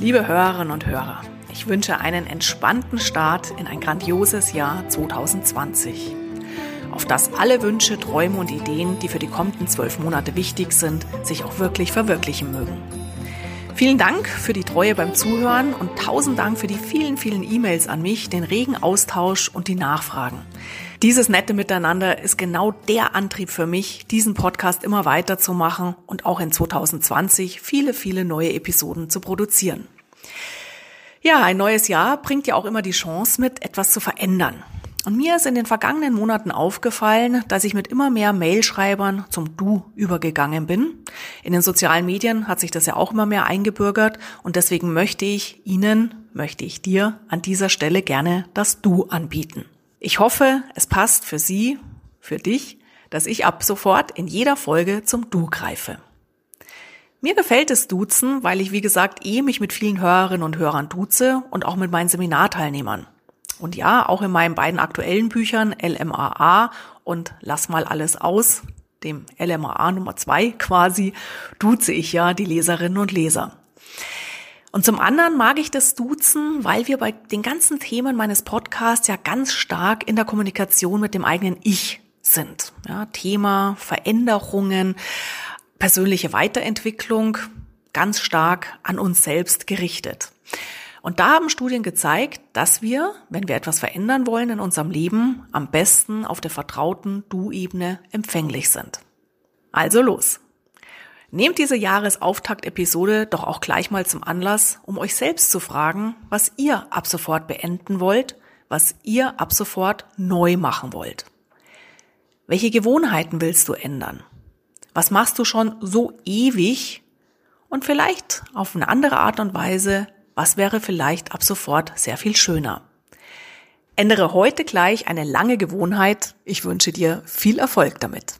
Liebe Hörerinnen und Hörer, ich wünsche einen entspannten Start in ein grandioses Jahr 2020. Auf das alle Wünsche, Träume und Ideen, die für die kommenden zwölf Monate wichtig sind, sich auch wirklich verwirklichen mögen. Vielen Dank für die Treue beim Zuhören und tausend Dank für die vielen, vielen E-Mails an mich, den regen Austausch und die Nachfragen. Dieses nette Miteinander ist genau der Antrieb für mich, diesen Podcast immer weiterzumachen und auch in 2020 viele, viele neue Episoden zu produzieren. Ja, ein neues Jahr bringt ja auch immer die Chance mit, etwas zu verändern. Und mir ist in den vergangenen Monaten aufgefallen, dass ich mit immer mehr Mailschreibern zum Du übergegangen bin. In den sozialen Medien hat sich das ja auch immer mehr eingebürgert und deswegen möchte ich Ihnen, möchte ich dir an dieser Stelle gerne das Du anbieten. Ich hoffe, es passt für Sie, für dich, dass ich ab sofort in jeder Folge zum Du greife. Mir gefällt es Duzen, weil ich, wie gesagt, eh mich mit vielen Hörerinnen und Hörern duze und auch mit meinen Seminarteilnehmern. Und ja, auch in meinen beiden aktuellen Büchern LMAA und Lass mal alles aus, dem LMAA Nummer zwei quasi, duze ich ja die Leserinnen und Leser. Und zum anderen mag ich das Duzen, weil wir bei den ganzen Themen meines Podcasts ja ganz stark in der Kommunikation mit dem eigenen Ich sind. Ja, Thema Veränderungen, persönliche Weiterentwicklung, ganz stark an uns selbst gerichtet. Und da haben Studien gezeigt, dass wir, wenn wir etwas verändern wollen in unserem Leben, am besten auf der vertrauten Du-Ebene empfänglich sind. Also los. Nehmt diese Jahresauftakt-Episode doch auch gleich mal zum Anlass, um euch selbst zu fragen, was ihr ab sofort beenden wollt, was ihr ab sofort neu machen wollt. Welche Gewohnheiten willst du ändern? Was machst du schon so ewig? Und vielleicht auf eine andere Art und Weise was wäre vielleicht ab sofort sehr viel schöner? Ändere heute gleich eine lange Gewohnheit. Ich wünsche dir viel Erfolg damit.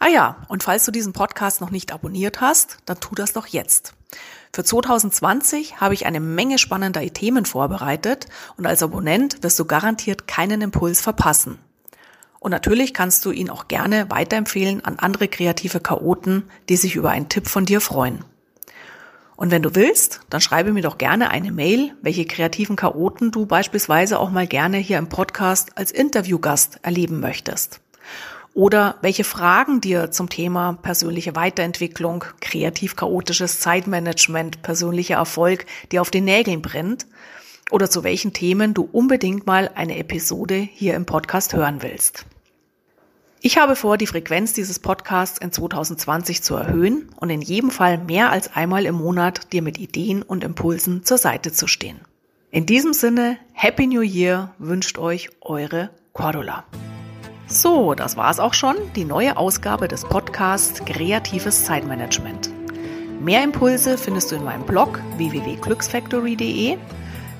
Ah ja, und falls du diesen Podcast noch nicht abonniert hast, dann tu das doch jetzt. Für 2020 habe ich eine Menge spannender Themen vorbereitet und als Abonnent wirst du garantiert keinen Impuls verpassen. Und natürlich kannst du ihn auch gerne weiterempfehlen an andere kreative Chaoten, die sich über einen Tipp von dir freuen. Und wenn du willst, dann schreibe mir doch gerne eine Mail, welche kreativen Chaoten du beispielsweise auch mal gerne hier im Podcast als Interviewgast erleben möchtest. Oder welche Fragen dir zum Thema persönliche Weiterentwicklung, kreativ-chaotisches Zeitmanagement, persönlicher Erfolg dir auf den Nägeln brennt. Oder zu welchen Themen du unbedingt mal eine Episode hier im Podcast hören willst. Ich habe vor, die Frequenz dieses Podcasts in 2020 zu erhöhen und in jedem Fall mehr als einmal im Monat dir mit Ideen und Impulsen zur Seite zu stehen. In diesem Sinne, Happy New Year wünscht euch eure Cordula. So, das war's auch schon, die neue Ausgabe des Podcasts Kreatives Zeitmanagement. Mehr Impulse findest du in meinem Blog www.glücksfactory.de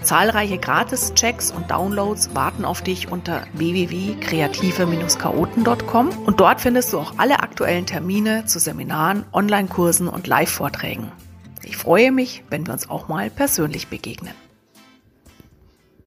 Zahlreiche Gratis-Checks und Downloads warten auf dich unter www.kreative-chaoten.com und dort findest du auch alle aktuellen Termine zu Seminaren, Online-Kursen und Live-Vorträgen. Ich freue mich, wenn wir uns auch mal persönlich begegnen.